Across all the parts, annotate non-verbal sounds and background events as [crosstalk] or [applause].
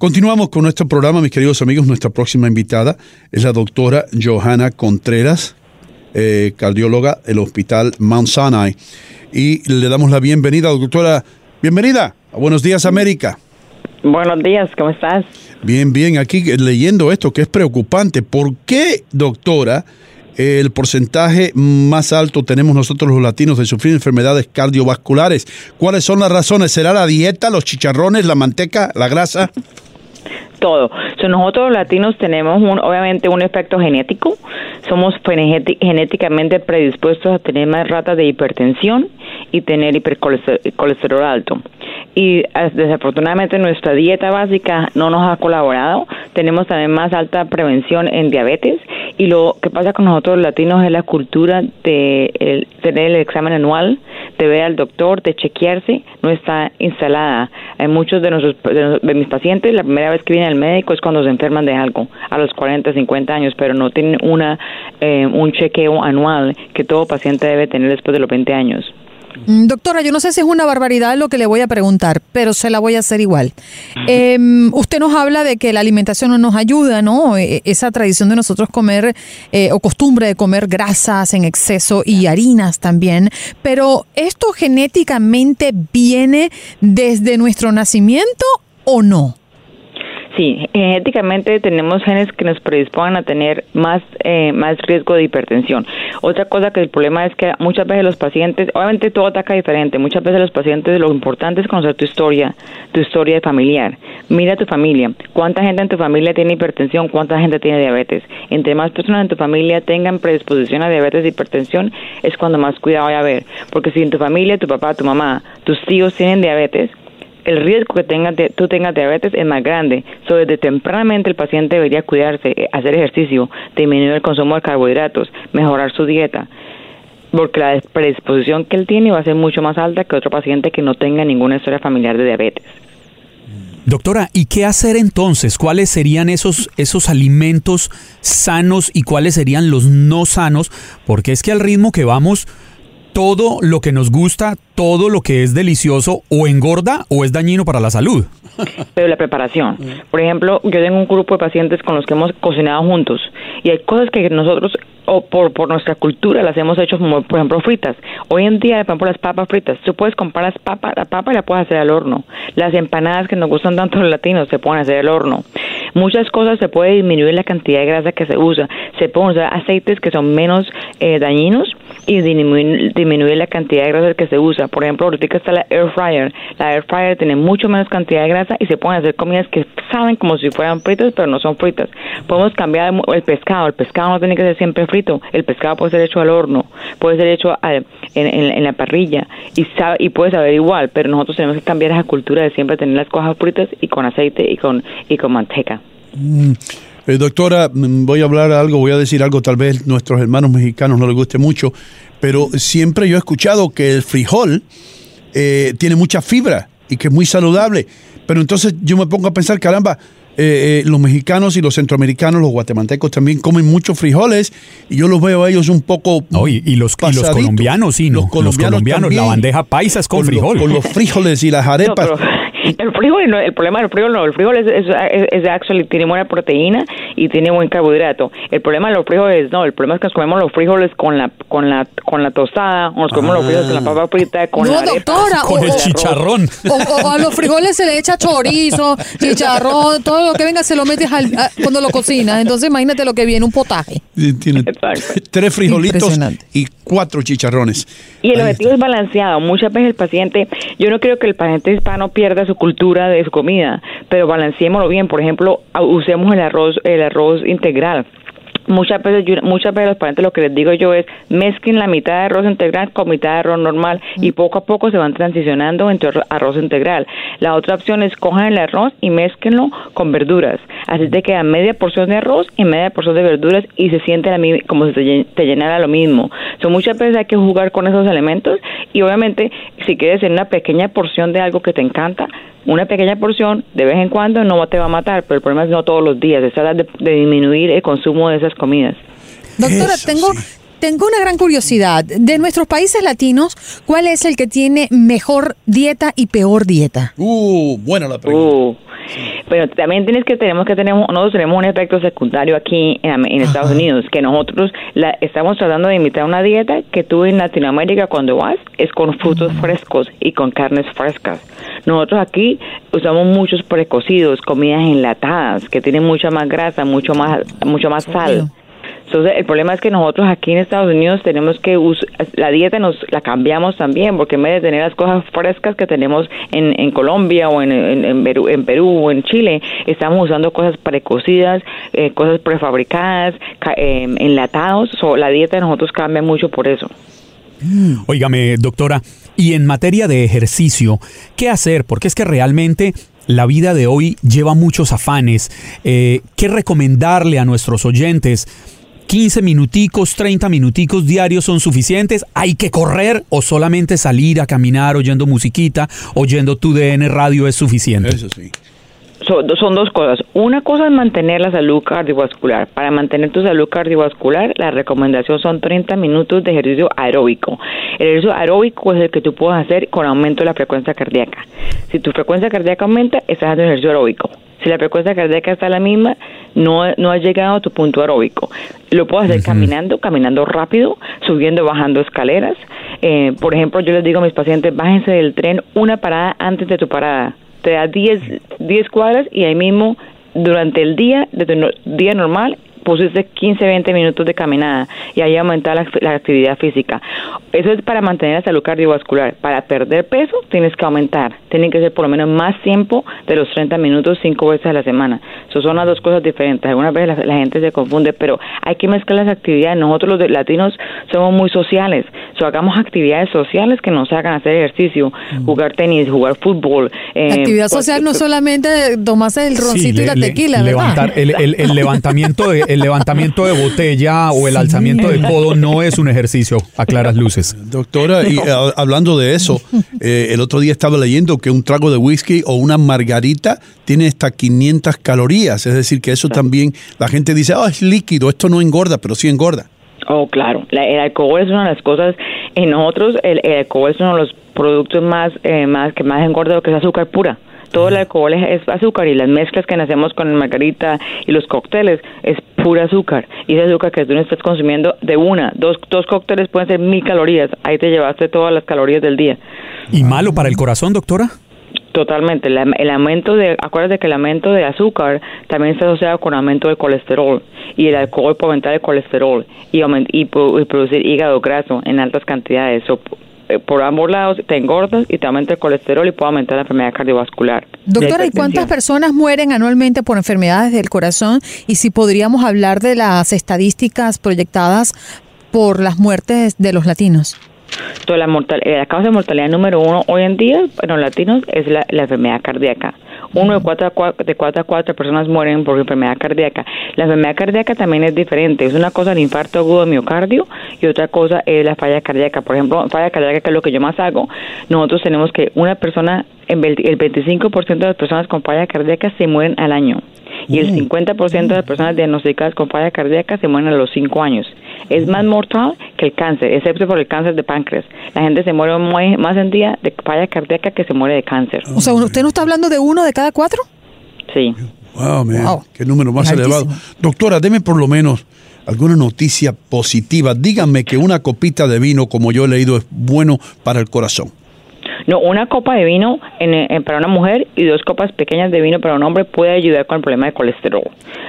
Continuamos con nuestro programa, mis queridos amigos. Nuestra próxima invitada es la doctora Johanna Contreras, eh, cardióloga del Hospital Mount Sinai. Y le damos la bienvenida, doctora. Bienvenida a Buenos Días América. Buenos días, ¿cómo estás? Bien, bien, aquí leyendo esto que es preocupante. ¿Por qué, doctora, el porcentaje más alto tenemos nosotros los latinos de sufrir enfermedades cardiovasculares? ¿Cuáles son las razones? ¿Será la dieta, los chicharrones, la manteca, la grasa? Todo. nosotros los latinos tenemos un, obviamente un efecto genético, somos genéticamente predispuestos a tener más ratas de hipertensión y tener hipercolesterol alto. Y desafortunadamente nuestra dieta básica no nos ha colaborado. Tenemos también más alta prevención en diabetes. Y lo que pasa con nosotros latinos es la cultura de tener el examen anual, de ver al doctor, de chequearse, no está instalada. En muchos de, nuestros, de mis pacientes, la primera vez que vienen al médico es cuando se enferman de algo, a los 40, 50 años, pero no tienen una, eh, un chequeo anual que todo paciente debe tener después de los 20 años. Mm, doctora, yo no sé si es una barbaridad lo que le voy a preguntar, pero se la voy a hacer igual. Em, usted nos habla de que la alimentación no nos ayuda, ¿no? E, e, esa tradición de nosotros comer eh, o costumbre de comer grasas en exceso y harinas también, pero ¿esto genéticamente viene desde nuestro nacimiento o no? Sí, genéticamente tenemos genes que nos predisponen a tener más, eh, más riesgo de hipertensión. Otra cosa que el problema es que muchas veces los pacientes, obviamente todo ataca diferente, muchas veces los pacientes lo importante es conocer tu historia, tu historia familiar. Mira tu familia, cuánta gente en tu familia tiene hipertensión, cuánta gente tiene diabetes. Entre más personas en tu familia tengan predisposición a diabetes e hipertensión, es cuando más cuidado hay a haber. Porque si en tu familia, tu papá, tu mamá, tus tíos tienen diabetes, el riesgo que tenga, tú tengas diabetes es más grande. So, desde tempranamente el paciente debería cuidarse, eh, hacer ejercicio, disminuir el consumo de carbohidratos, mejorar su dieta, porque la predisposición que él tiene va a ser mucho más alta que otro paciente que no tenga ninguna historia familiar de diabetes. Doctora, ¿y qué hacer entonces? ¿Cuáles serían esos, esos alimentos sanos y cuáles serían los no sanos? Porque es que al ritmo que vamos, todo lo que nos gusta, todo lo que es delicioso o engorda o es dañino para la salud. Pero la preparación. Por ejemplo, yo tengo un grupo de pacientes con los que hemos cocinado juntos y hay cosas que nosotros o por, por nuestra cultura las hemos hecho como por ejemplo fritas. Hoy en día, por ejemplo, las papas fritas, tú puedes comprar las papas, la papa y la puedes hacer al horno. Las empanadas que nos gustan tanto los latinos se pueden hacer al horno. Muchas cosas se puede disminuir la cantidad de grasa que se usa. Se pueden usar aceites que son menos eh, dañinos y disminuir, disminuir la cantidad de grasa que se usa. Por ejemplo, ahorita está la air fryer. La air fryer tiene mucho menos cantidad de grasa y se pueden hacer comidas que saben como si fueran fritas, pero no son fritas. Podemos cambiar el pescado. El pescado no tiene que ser siempre frito. El pescado puede ser hecho al horno, puede ser hecho en, la parrilla y, y puede saber igual, pero nosotros tenemos que cambiar esa cultura de siempre tener las cosas fritas y con aceite y con, y con manteca. Mm. Eh, doctora, mm, voy a hablar algo, voy a decir algo, tal vez nuestros hermanos mexicanos no les guste mucho, pero siempre yo he escuchado que el frijol eh, tiene mucha fibra y que es muy saludable. Pero entonces yo me pongo a pensar, caramba, eh, los mexicanos y los centroamericanos, los guatemaltecos también comen muchos frijoles y yo los veo a ellos un poco. y, los, colombianos, sí, Los colombianos, la bandeja paisa es con, frijol. con los frijoles y las arepas. [laughs] El frijol, el problema del frijol no, el frijol es, es, es, actually, tiene buena proteína y tiene buen carbohidrato. El problema de los frijoles no, el problema es que nos comemos los frijoles con la con la con la tostada, o nos comemos los frijoles con la papa frita, con no, la doctora, con el chicharrón. O, a los frijoles se le echa chorizo, chicharrón, todo lo que venga se lo metes al, cuando lo cocinas. Entonces imagínate lo que viene, un potaje. Tiene tres frijolitos y cuatro chicharrones. Y el objetivo es balanceado. Muchas veces el paciente, yo no creo que el paciente hispano pierda su cultura de su comida, pero balanceémoslo bien. Por ejemplo, usemos el arroz, el arroz integral muchas veces muchas veces los pacientes lo que les digo yo es mezclen la mitad de arroz integral con mitad de arroz normal y poco a poco se van transicionando entre arroz integral. La otra opción es cojan el arroz y mezclenlo con verduras. Así te queda media porción de arroz y media porción de verduras y se siente como si te, llenara lo mismo. So, muchas veces hay que jugar con esos elementos y obviamente si quieres en una pequeña porción de algo que te encanta, una pequeña porción de vez en cuando no te va a matar, pero el problema es no todos los días, es de, de disminuir el consumo de esas comidas. Doctora, tengo tengo una gran curiosidad. De nuestros países latinos, ¿cuál es el que tiene mejor dieta y peor dieta? Uh, buena la pregunta. Uh, Pero también tienes que tenemos que tenemos nosotros tenemos un efecto secundario aquí en, en Estados Unidos que nosotros la, estamos tratando de imitar una dieta que tú en Latinoamérica cuando vas es con frutos frescos y con carnes frescas. Nosotros aquí usamos muchos precocidos, comidas enlatadas que tienen mucha más grasa, mucho más mucho más sal. Entonces, el problema es que nosotros aquí en Estados Unidos tenemos que la dieta nos la cambiamos también, porque en vez de tener las cosas frescas que tenemos en, Colombia o en, en Perú o en Chile, estamos usando cosas precocidas, eh, cosas prefabricadas, eh, enlatados. So, la dieta de nosotros cambia mucho por eso. Óigame, doctora, y en materia de ejercicio, ¿qué hacer? Porque es que realmente la vida de hoy lleva muchos afanes. Eh, ¿Qué recomendarle a nuestros oyentes? 15 minuticos, 30 minuticos diarios son suficientes. ¿Hay que correr o solamente salir a caminar oyendo musiquita, oyendo tu DN radio es suficiente? Eso sí. Son, son, dos cosas. Una cosa es mantener la salud cardiovascular. Para mantener tu salud cardiovascular, la recomendación son 30 minutos de ejercicio aeróbico. El ejercicio aeróbico es el que tú puedes hacer con aumento de la frecuencia cardíaca. Si tu frecuencia cardíaca aumenta, estás haciendo ejercicio aeróbico. La frecuencia cardíaca está la misma, no, no has llegado a tu punto aeróbico. Lo puedes hacer uh -huh. caminando, caminando rápido, subiendo, bajando escaleras. Eh, por ejemplo, yo les digo a mis pacientes, bájense del tren una parada antes de tu parada te da 10, 10 cuadras y ahí mismo durante el día, de tu no, día normal, pusiste 15, 20 minutos de caminada y ahí aumentar la, la, actividad física. Eso es para mantener la salud cardiovascular. Para perder peso tienes que aumentar. Tienen que ser por lo menos más tiempo de los 30 minutos cinco veces a la semana. Eso son las dos cosas diferentes. Algunas veces la, la gente se confunde, pero hay que mezclar las actividades. Nosotros los latinos somos muy sociales. So, hagamos actividades sociales que nos hagan hacer ejercicio, mm. jugar tenis, jugar fútbol. Eh, Actividad social no solamente tomarse el roncito sí, y la tequila, le, levantar, el, el, el, levantamiento de, el levantamiento de botella o el sí. alzamiento de codo no es un ejercicio a claras luces. Doctora, y hablando de eso, eh, el otro día estaba leyendo que un trago de whisky o una margarita tiene hasta 500 calorías, es decir, que eso sí. también, la gente dice, oh, es líquido, esto no engorda, pero sí engorda. Oh, claro. La, el alcohol es una de las cosas. En nosotros, el, el alcohol es uno de los productos más, eh, más que más engorda lo que es azúcar pura. Todo el alcohol es, es, azúcar y las mezclas que hacemos con margarita y los cócteles es pura azúcar. Y ese azúcar que tú no estás consumiendo de una, dos, dos cócteles pueden ser mil calorías. Ahí te llevaste todas las calorías del día. ¿Y malo para el corazón, doctora? Totalmente. El, el, aumento de, acuérdate que el aumento de azúcar también está asociado con aumento de colesterol y el alcohol puede aumentar el colesterol y, aument, y, y producir hígado graso en altas cantidades. So, por ambos lados te engordas y te aumenta el colesterol y puede aumentar la enfermedad cardiovascular. Doctora, ¿y cuántas personas mueren anualmente por enfermedades del corazón? Y si podríamos hablar de las estadísticas proyectadas por las muertes de los latinos. La, mortal, la causa de mortalidad número uno hoy en día en los latinos es la, la enfermedad cardíaca. Uno de cuatro, a cuatro, de cuatro a cuatro personas mueren por enfermedad cardíaca. La enfermedad cardíaca también es diferente. Es una cosa el infarto agudo de miocardio y otra cosa es la falla cardíaca. Por ejemplo, falla cardíaca, que es lo que yo más hago, nosotros tenemos que una persona, el 25% de las personas con falla cardíaca se mueren al año y el 50% de las personas diagnosticadas con falla cardíaca se mueren a los 5 años. Es más mortal que el cáncer, excepto por el cáncer de páncreas. La gente se muere más en día de falla cardíaca que se muere de cáncer. O sea, ¿usted no está hablando de uno de cada cuatro? Sí. Wow, man, wow. qué número más es elevado. Altísimo. Doctora, deme por lo menos alguna noticia positiva. Díganme que una copita de vino, como yo he leído, es bueno para el corazón. No, una copa de vino en, para una mujer y dos copas pequeñas de vino para un hombre puede ayudar con el problema de colesterol.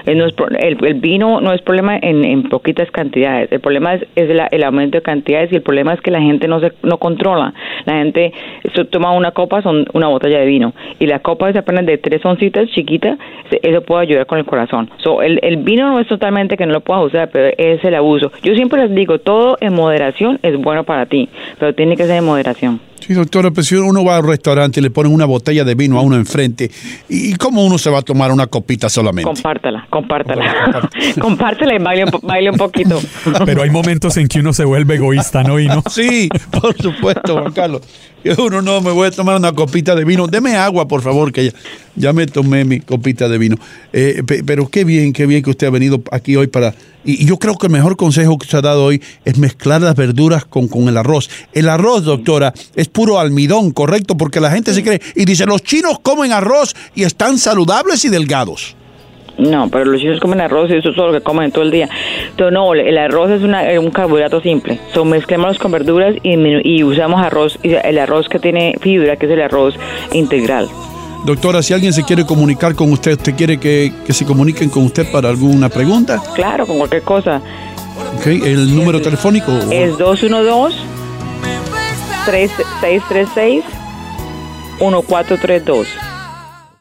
Es, el, vino no es problema en, poquitas cantidades. El problema es, el aumento de cantidades y el problema es que la gente no se no controla. La gente eso, toma una copa, son una botella de vino. Y la copa es apenas de tres oncitas, chiquita, eso puede ayudar con el corazón. So, el, el vino no es totalmente que no lo puedas usar, pero es el abuso. Yo siempre les digo, todo en moderación es bueno para ti, pero tiene que ser en moderación. Sí, doctora, pero si uno va al restaurante y le ponen una botella de vino a uno enfrente, ¿y cómo uno se va a tomar una copita solamente? Compártala, compártala. [laughs] compártela y baile, baile un poquito. Pero hay momentos en que uno se vuelve egoísta, ¿no? Y no. [laughs] Sí, por supuesto, Juan Carlos. Yo uno no me voy a tomar una copita de vino. Deme agua, por favor, que ya, ya me tomé mi copita de vino. Eh, pe- pero qué bien, qué bien que usted ha venido aquí hoy para... Y, yo creo que el mejor consejo que se ha dado hoy es mezclar las verduras con, con el arroz. El arroz, doctora, es puro almidón, ¿correcto? Porque la gente se cree y dice, los chinos comen arroz y están saludables y delgados. No, pero los chinos comen arroz y eso es todo lo que comen todo el día. Entonces, no, el arroz es una, un carbohidrato simple. So, mezclémoslos con verduras y, y usamos arroz, y el arroz que tiene fibra, que es el arroz integral. Doctora, si alguien se quiere comunicar con usted, ¿usted quiere que, que se comuniquen con usted para alguna pregunta? Claro, con cualquier cosa. Ok, ¿El número telefónico? Es 212-3636-1432.